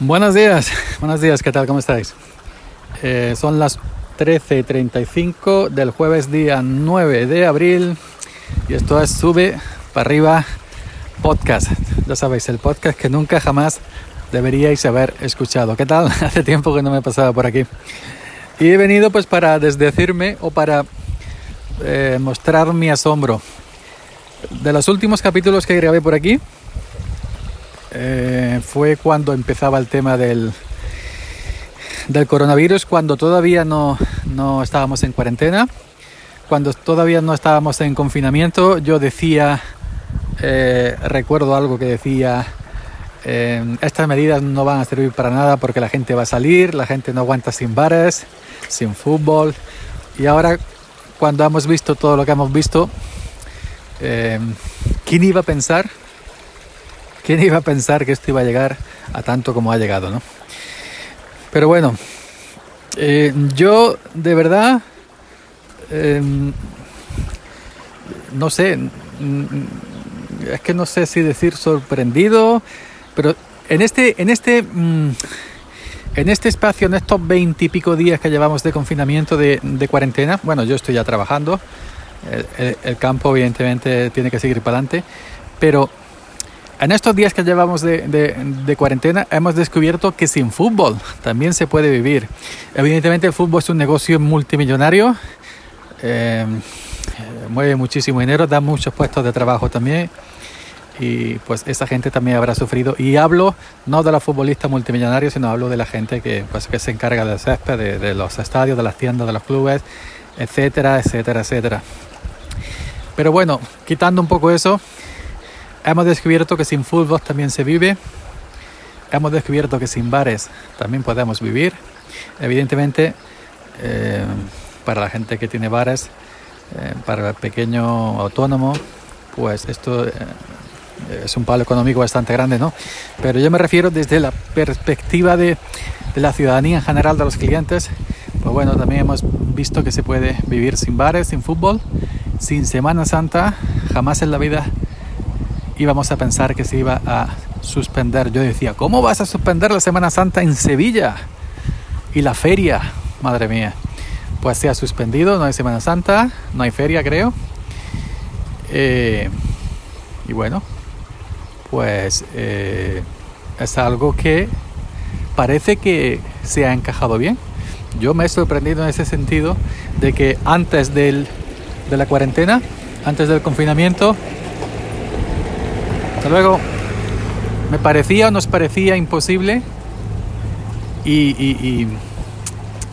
Buenos días, buenos días, ¿qué tal? ¿Cómo estáis? Eh, son las 13.35 del jueves día 9 de abril y esto es Sube para arriba podcast. Ya sabéis, el podcast que nunca jamás deberíais haber escuchado. ¿Qué tal? Hace tiempo que no me pasaba por aquí. Y he venido pues para desdecirme o para eh, mostrar mi asombro. De los últimos capítulos que grabé por aquí, eh, fue cuando empezaba el tema del, del coronavirus, cuando todavía no, no estábamos en cuarentena, cuando todavía no estábamos en confinamiento, yo decía, eh, recuerdo algo que decía, eh, estas medidas no van a servir para nada porque la gente va a salir, la gente no aguanta sin bares, sin fútbol. Y ahora, cuando hemos visto todo lo que hemos visto, ¿quién iba a pensar ¿Quién iba a pensar que esto iba a llegar a tanto como ha llegado, no? Pero bueno, eh, yo de verdad em, no sé, es que no sé si decir sorprendido, pero en este, en este, mm, en este espacio, en estos veintipico días que llevamos de confinamiento, de, cuarentena, bueno, yo estoy ya trabajando, el campo evidentemente tiene que seguir para adelante, pero en estos días que llevamos de, cuarentena hemos descubierto que sin fútbol también se puede vivir. Evidentemente el fútbol es un negocio multimillonario, eh, mueve muchísimo dinero, da muchos puestos de trabajo también y pues esa gente también habrá sufrido. Y hablo no de los futbolistas multimillonarios, sino hablo de la gente que, pues, que se encarga del césped, de, de los estadios, de las tiendas, de los clubes, etcétera, etcétera, etcétera. Pero bueno, quitando un poco eso, Hemos descubierto que sin fútbol también se vive. Hemos descubierto que sin bares también podemos vivir. Evidentemente, eh, para la gente que tiene bares, eh, para el pequeño autónomo, pues esto eh, es un palo económico bastante grande, ¿no? Pero yo me refiero desde la perspectiva de, de la ciudadanía en general, de los clientes. Pues bueno, también hemos visto que se puede vivir sin bares, sin fútbol, sin Semana Santa. Jamás en la vida íbamos a pensar que se iba a suspender. Yo decía, ¿cómo vas a suspender la Semana Santa en Sevilla? Y la feria, madre mía. Pues se ha suspendido, no hay Semana Santa, no hay feria creo. Eh, y bueno, pues eh, es algo que parece que se ha encajado bien. Yo me he sorprendido en ese sentido de que antes del, de la cuarentena, antes del confinamiento, luego. Me parecía o nos parecía imposible y,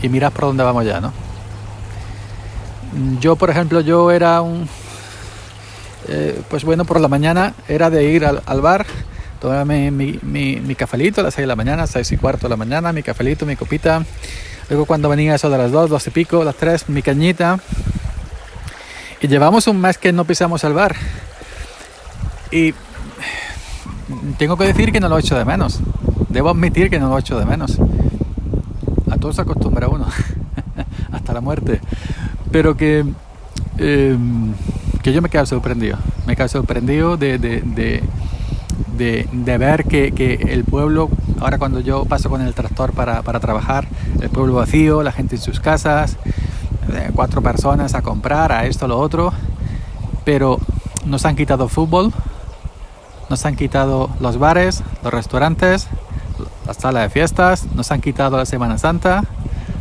y, mirad por dónde vamos ya, ¿no? Yo, por ejemplo, yo era un... Eh, pues bueno, por la mañana era de ir al, bar, tomarme mi, mi, a las 6 de la mañana, 6 y cuarto de la mañana, mi cafelito, mi copita. Luego cuando venía eso de las 2, 2 y pico, las 3, mi cañita. Y llevamos un mes que no pisamos al bar. Y tengo que decir que no lo echo de menos. Debo admitir que no lo echo de menos. A todos se acostumbra uno, hasta la muerte. Pero que, em, que yo me quedo sorprendido. Me quedo sorprendido de, de, de, ver que, que, el pueblo, ahora cuando yo paso con el tractor para, para trabajar, el pueblo vacío, la gente en sus casas, eh, cuatro personas a comprar, a esto, a lo otro. Pero nos han quitado fútbol, nos han quitado los bares, los restaurantes, las salas de fiestas, nos han quitado la Semana Santa,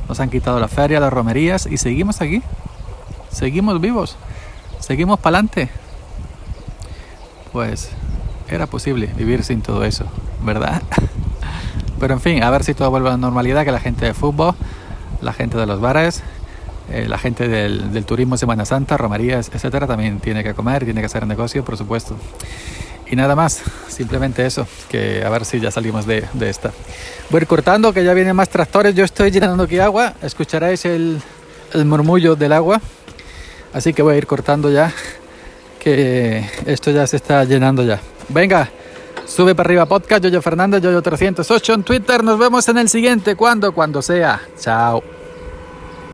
nos han quitado la feria, las romerías y seguimos aquí. Seguimos vivos, seguimos para adelante. Pues era posible vivir sin todo eso, ¿verdad? Pero en fin, a ver si todo vuelve a la normalidad, que la gente de fútbol, la gente de los bares, eh, la gente del, del turismo Semana Santa, romerías, etcétera, también tiene que comer, tiene que hacer negocio, por supuesto. Y nada más, simplemente eso, que a ver si ya salimos de, esta. Voy a ir cortando, que ya vienen más tractores, yo estoy llenando aquí agua, escucharéis el, el murmullo del agua, así que voy a ir cortando ya, que esto ya se está llenando ya. Venga, sube para arriba podcast, Yoyo Fernández, Yoyo 308 en Twitter, nos vemos en el siguiente, cuando, cuando sea. Chao.